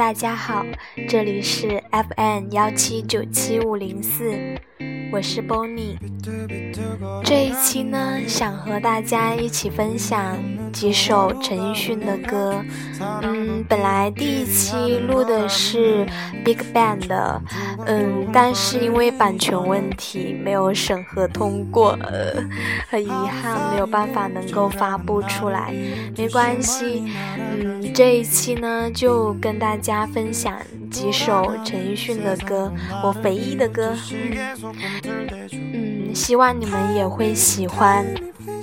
大家好，这里是 FN 幺七九七五零四，我是 Bonnie。这一期呢，想和大家一起分享。几首陈奕迅的歌，嗯，本来第一期录的是 Big Bang 的，嗯，但是因为版权问题没有审核通过，很遗憾没有办法能够发布出来，没关系，嗯，这一期呢就跟大家分享几首陈奕迅的歌，我唯一的歌，嗯，希望你们也会喜欢。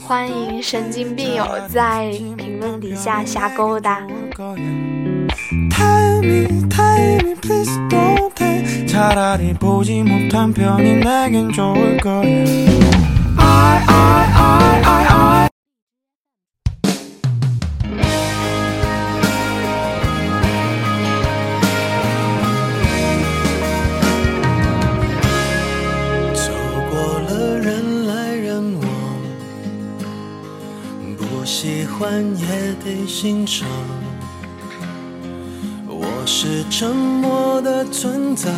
欢迎神经病友在评论底下瞎勾搭。换也得欣赏。我是沉默的存在，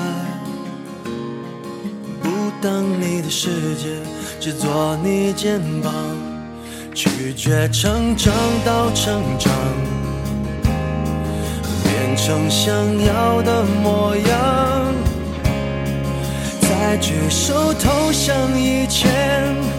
不当你的世界，只做你肩膀。拒绝成长到成长，变成想要的模样，再举手投降以前。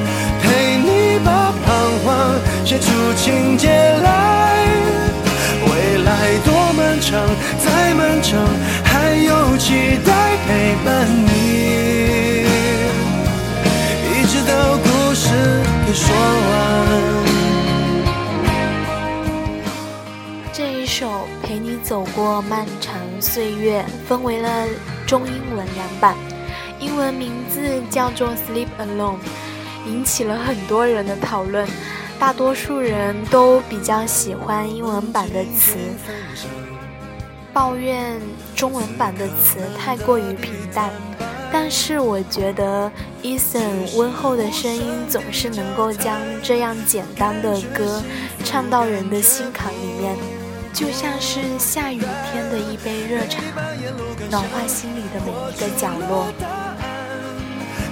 写出情节来未来多漫长再漫长还有期待陪伴你一直到故事给说完这一首陪你走过漫长岁月分为了中英文两版英文名字叫做 sleep alone 引起了很多人的讨论大多数人都比较喜欢英文版的词，抱怨中文版的词太过于平淡。但是我觉得 e a s o n 温厚的声音总是能够将这样简单的歌唱到人的心坎里面，就像是下雨天的一杯热茶，暖化心里的每一个角落。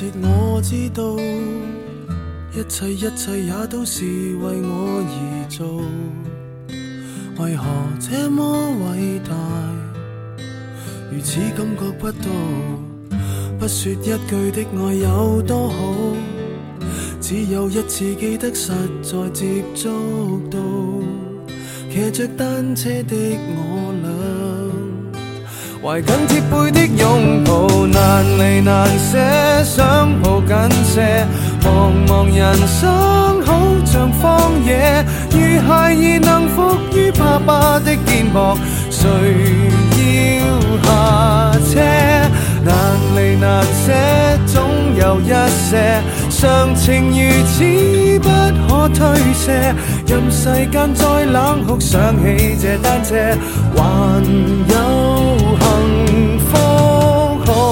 说我知道，一切一切也都是为我而做，为何这么伟大，如此感觉不到？不说一句的爱有多好，只有一次记得实在接触到，骑着单车的我。怀紧贴背的拥抱，难离难舍，想抱紧些。茫茫人生好像荒野，如孩儿能伏于爸爸的肩膊，谁要下车？难离难舍，总有一些，常情如此不可推卸。任世间再冷酷，想起这单车，还有。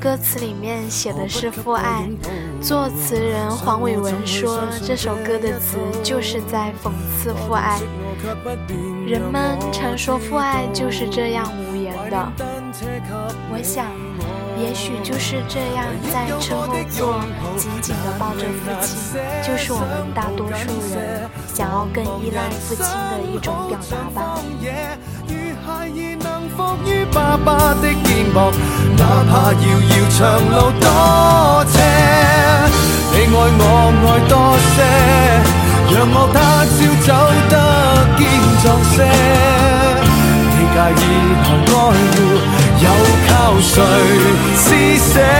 歌词里面写的是父爱，作词人黄伟文说这首歌的词就是在讽刺父爱。人们常说父爱就是这样无言的，我想，也许就是这样，在车后座紧紧地抱着父亲，就是我们大多数人想要更依赖父亲的一种表达吧。伏于爸爸的肩膀，哪怕遥遥长路多斜。你爱我爱多些，让我他朝走得坚壮些。你介意我爱护，有靠谁施舍？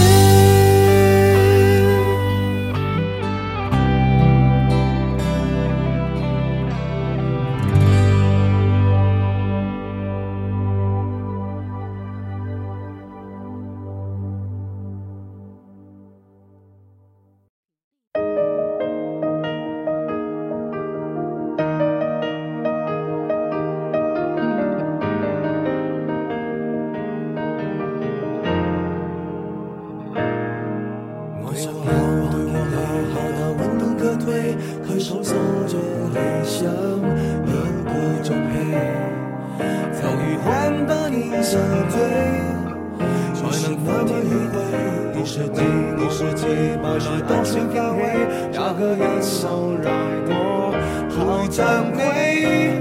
说失败来多少加起，也个一手来我好着你？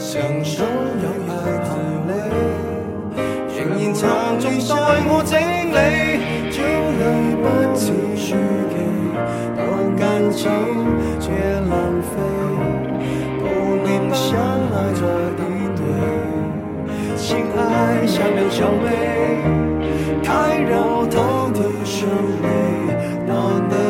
长手有爱道你仍然沉重待我整理。转眼不似初见，当感情却浪费，不能相爱错一对，相爱像两小辈，太肉疼。生命。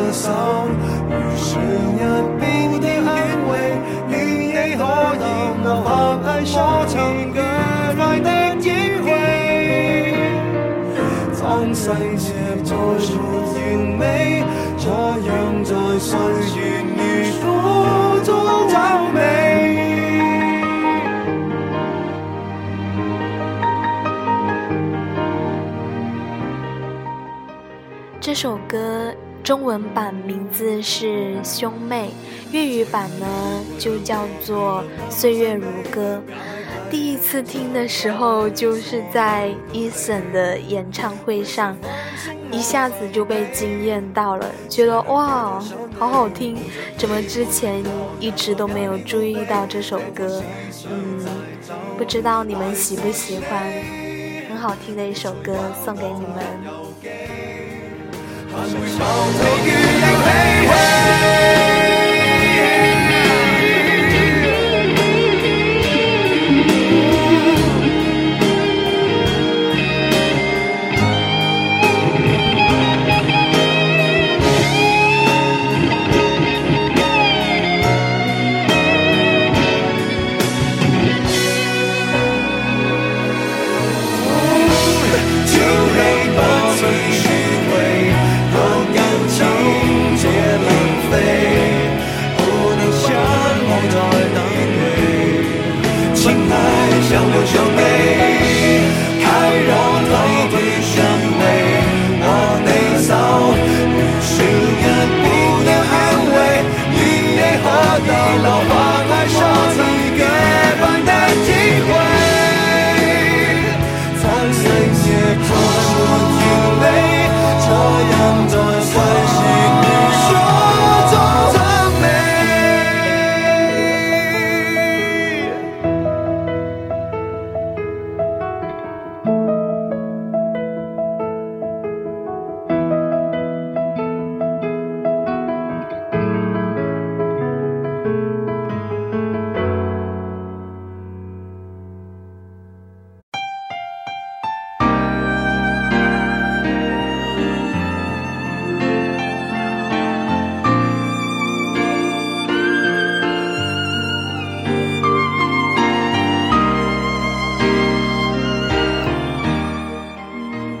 这首歌中文版名字是《兄妹》，粤语版呢就叫做《岁月如歌》。第一次听的时候就是在 Eason 的演唱会上，一下子就被惊艳到了，觉得哇，好好听！怎么之前一直都没有注意到这首歌？嗯，不知道你们喜不喜欢？很好听的一首歌，送给你们。还会暴风雨。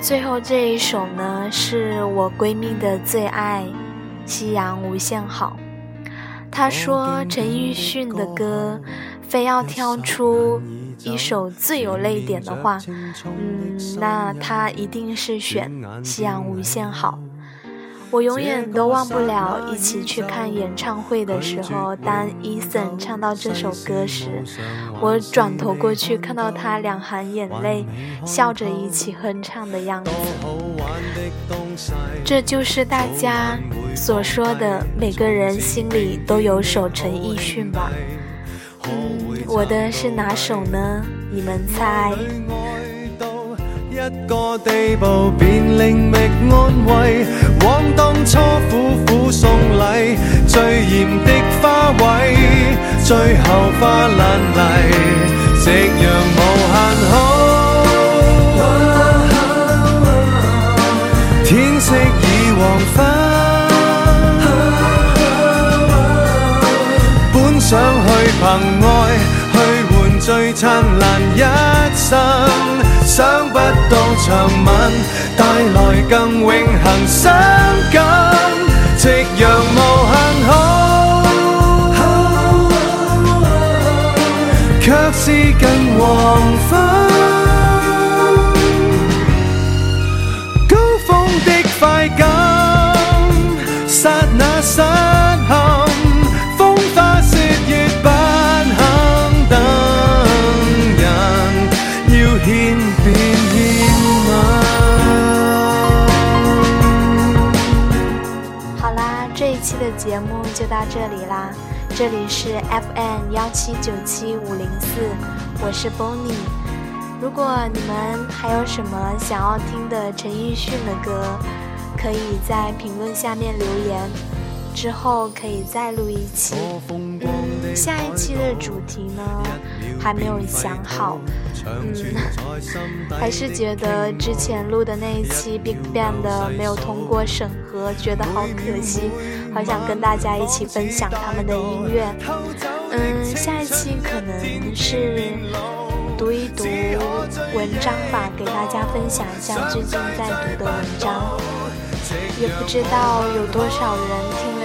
最后这一首呢，是我闺蜜的最爱，《夕阳无限好》。她说陈奕迅的歌，非要挑出一首最有泪点的话，嗯，那她一定是选《夕阳无限好》。我永远都忘不了一起去看演唱会的时候，当 e a s o n 唱到这首歌时，我转头过去看到他两行眼泪，笑着一起哼唱的样子。这就是大家所说的每个人心里都有首陈奕迅吧？嗯，我的是哪首呢？你们猜？用爱去换最灿烂一生，想不到长吻带来更永恒伤感。夕阳无限好，却是近黄昏。期的节目就到这里啦，这里是 FM 幺七九七五零四，我是 Bonnie。如果你们还有什么想要听的陈奕迅的歌，可以在评论下面留言。之后可以再录一期，嗯，下一期的主题呢还没有想好，嗯，还是觉得之前录的那一期 BigBang 的没有通过审核，觉得好可惜，好想跟大家一起分享他们的音乐。嗯，下一期可能是读一读文章吧，给大家分享一下最近在读的文章，也不知道有多少人听。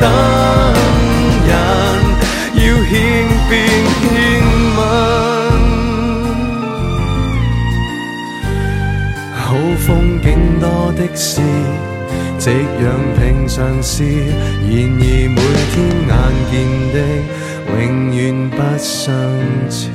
等人要献便献吻。好風景多的是，夕陽平常事。然而每天眼見的，永遠不相似。